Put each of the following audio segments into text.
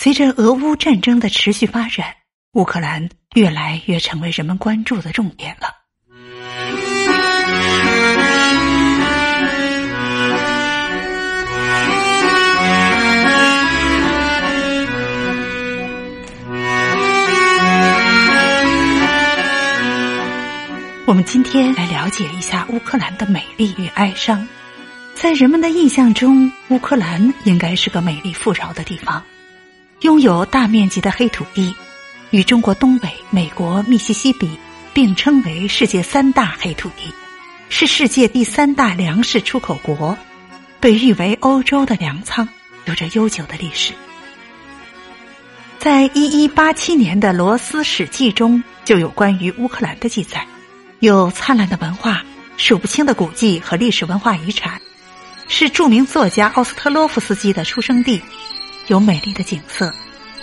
随着俄乌战争的持续发展，乌克兰越来越成为人们关注的重点了。我们今天来了解一下乌克兰的美丽与哀伤。在人们的印象中，乌克兰应该是个美丽富饶的地方，拥有大面积的黑土地，与中国东北、美国密西西比并称为世界三大黑土地，是世界第三大粮食出口国，被誉为欧洲的粮仓，有着悠久的历史。在一一八七年的《罗斯史记》中，就有关于乌克兰的记载。有灿烂的文化、数不清的古迹和历史文化遗产，是著名作家奥斯特洛夫斯基的出生地。有美丽的景色，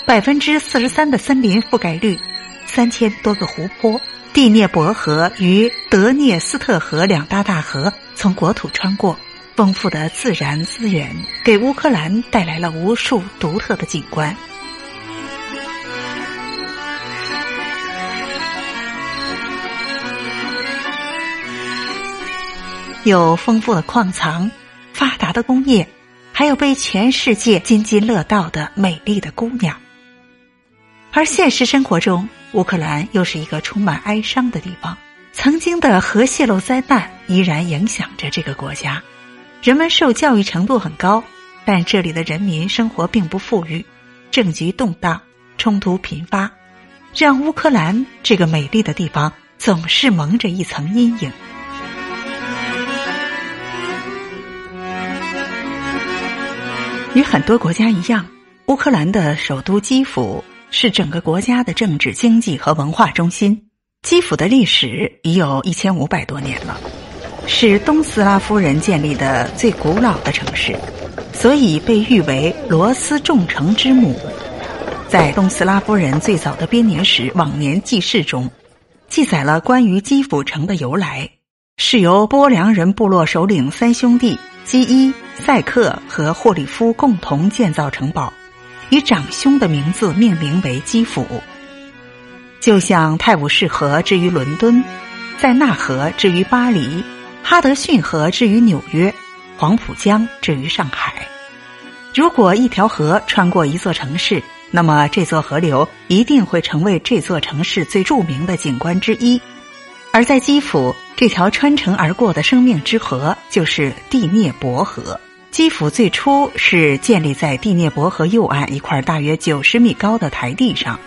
百分之四十三的森林覆盖率，三千多个湖泊，第聂伯河与德涅斯特河两大大河从国土穿过，丰富的自然资源给乌克兰带来了无数独特的景观。有丰富的矿藏、发达的工业，还有被全世界津津乐道的美丽的姑娘。而现实生活中，乌克兰又是一个充满哀伤的地方。曾经的核泄漏灾难依然影响着这个国家，人们受教育程度很高，但这里的人民生活并不富裕，政局动荡，冲突频发，让乌克兰这个美丽的地方总是蒙着一层阴影。与很多国家一样，乌克兰的首都基辅是整个国家的政治、经济和文化中心。基辅的历史已有一千五百多年了，是东斯拉夫人建立的最古老的城市，所以被誉为“罗斯众城之母”。在东斯拉夫人最早的编年史《往年记事》中，记载了关于基辅城的由来，是由波良人部落首领三兄弟。基伊、塞克和霍里夫共同建造城堡，以长兄的名字命名为基辅。就像泰晤士河之于伦敦，在纳河之于巴黎，哈德逊河之于纽约，黄浦江之于上海。如果一条河穿过一座城市，那么这座河流一定会成为这座城市最著名的景观之一。而在基辅，这条穿城而过的生命之河就是第聂伯河。基辅最初是建立在第聂伯河右岸一块大约九十米高的台地上，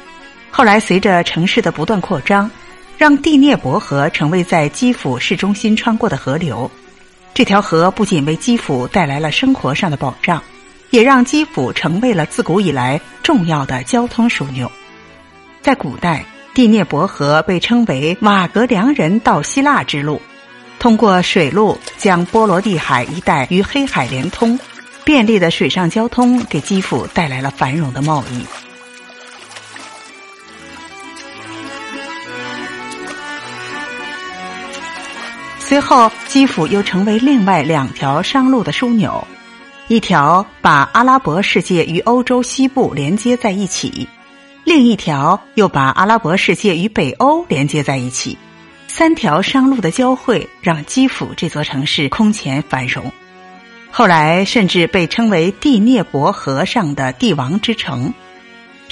后来随着城市的不断扩张，让第聂伯河成为在基辅市中心穿过的河流。这条河不仅为基辅带来了生活上的保障，也让基辅成为了自古以来重要的交通枢纽。在古代。第聂伯河被称为瓦格良人到希腊之路，通过水路将波罗的海一带与黑海连通，便利的水上交通给基辅带来了繁荣的贸易。随后，基辅又成为另外两条商路的枢纽，一条把阿拉伯世界与欧洲西部连接在一起。另一条又把阿拉伯世界与北欧连接在一起，三条商路的交汇让基辅这座城市空前繁荣。后来甚至被称为第聂伯河上的帝王之城。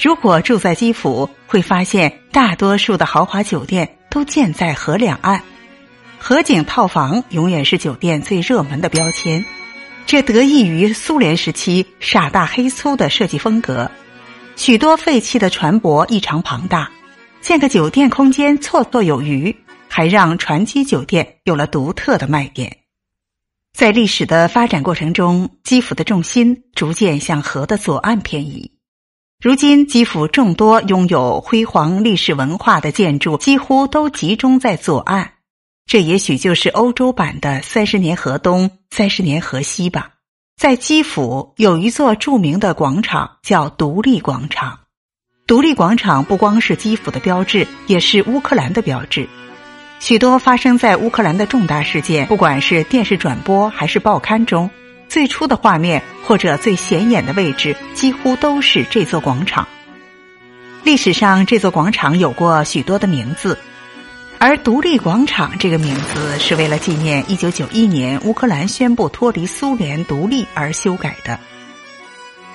如果住在基辅，会发现大多数的豪华酒店都建在河两岸，河景套房永远是酒店最热门的标签。这得益于苏联时期傻大黑粗的设计风格。许多废弃的船舶异常庞大，建个酒店空间绰绰有余，还让传奇酒店有了独特的卖点。在历史的发展过程中，基辅的重心逐渐向河的左岸偏移。如今，基辅众多拥有辉煌历史文化的建筑几乎都集中在左岸，这也许就是欧洲版的“三十年河东，三十年河西”吧。在基辅有一座著名的广场，叫独立广场。独立广场不光是基辅的标志，也是乌克兰的标志。许多发生在乌克兰的重大事件，不管是电视转播还是报刊中，最初的画面或者最显眼的位置，几乎都是这座广场。历史上，这座广场有过许多的名字，而独立广场这个名字是为了纪念1991年乌克兰宣布脱离苏联独立而修改的。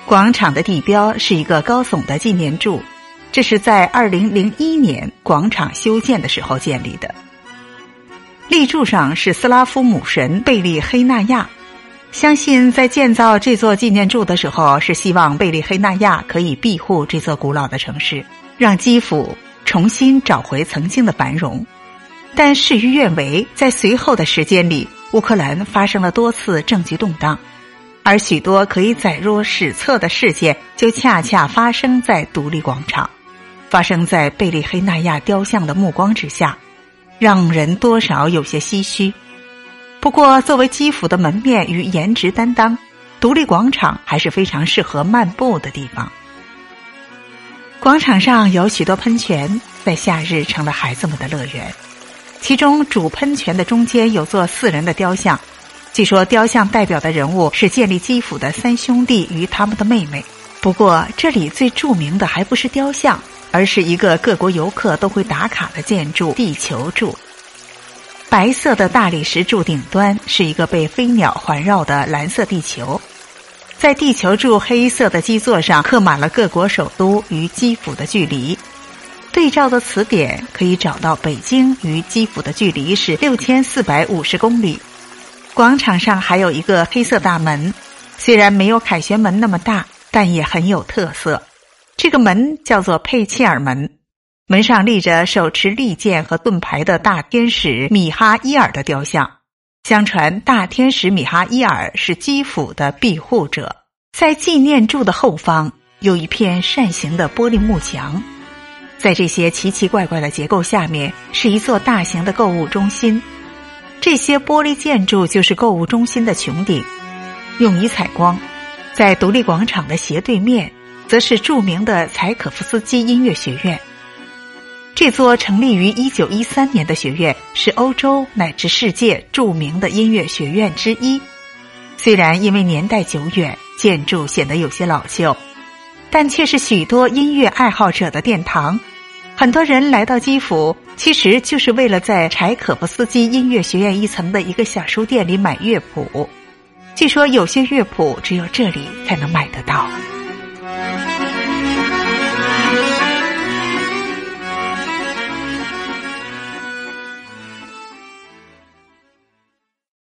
广场的地标是一个高耸的纪念柱，这是在2001年广场修建的时候建立的。立柱上是斯拉夫母神贝利黑纳亚。相信在建造这座纪念柱的时候，是希望贝利黑纳亚可以庇护这座古老的城市，让基辅重新找回曾经的繁荣。但事与愿违，在随后的时间里，乌克兰发生了多次政局动荡，而许多可以载入史册的事件，就恰恰发生在独立广场，发生在贝利黑纳亚雕像的目光之下，让人多少有些唏嘘。不过，作为基辅的门面与颜值担当，独立广场还是非常适合漫步的地方。广场上有许多喷泉，在夏日成了孩子们的乐园。其中主喷泉的中间有座四人的雕像，据说雕像代表的人物是建立基辅的三兄弟与他们的妹妹。不过，这里最著名的还不是雕像，而是一个各国游客都会打卡的建筑——地球柱。白色的大理石柱顶端是一个被飞鸟环绕的蓝色地球，在地球柱黑色的基座上刻满了各国首都与基辅的距离。对照的词典可以找到北京与基辅的距离是六千四百五十公里。广场上还有一个黑色大门，虽然没有凯旋门那么大，但也很有特色。这个门叫做佩切尔门。门上立着手持利剑和盾牌的大天使米哈伊尔的雕像。相传，大天使米哈伊尔是基辅的庇护者。在纪念柱的后方有一片扇形的玻璃幕墙，在这些奇奇怪怪的结构下面是一座大型的购物中心。这些玻璃建筑就是购物中心的穹顶，用以采光。在独立广场的斜对面，则是著名的柴可夫斯基音乐学院。这座成立于一九一三年的学院是欧洲乃至世界著名的音乐学院之一。虽然因为年代久远，建筑显得有些老旧，但却是许多音乐爱好者的殿堂。很多人来到基辅，其实就是为了在柴可夫斯基音乐学院一层的一个小书店里买乐谱。据说有些乐谱只有这里才能买得到。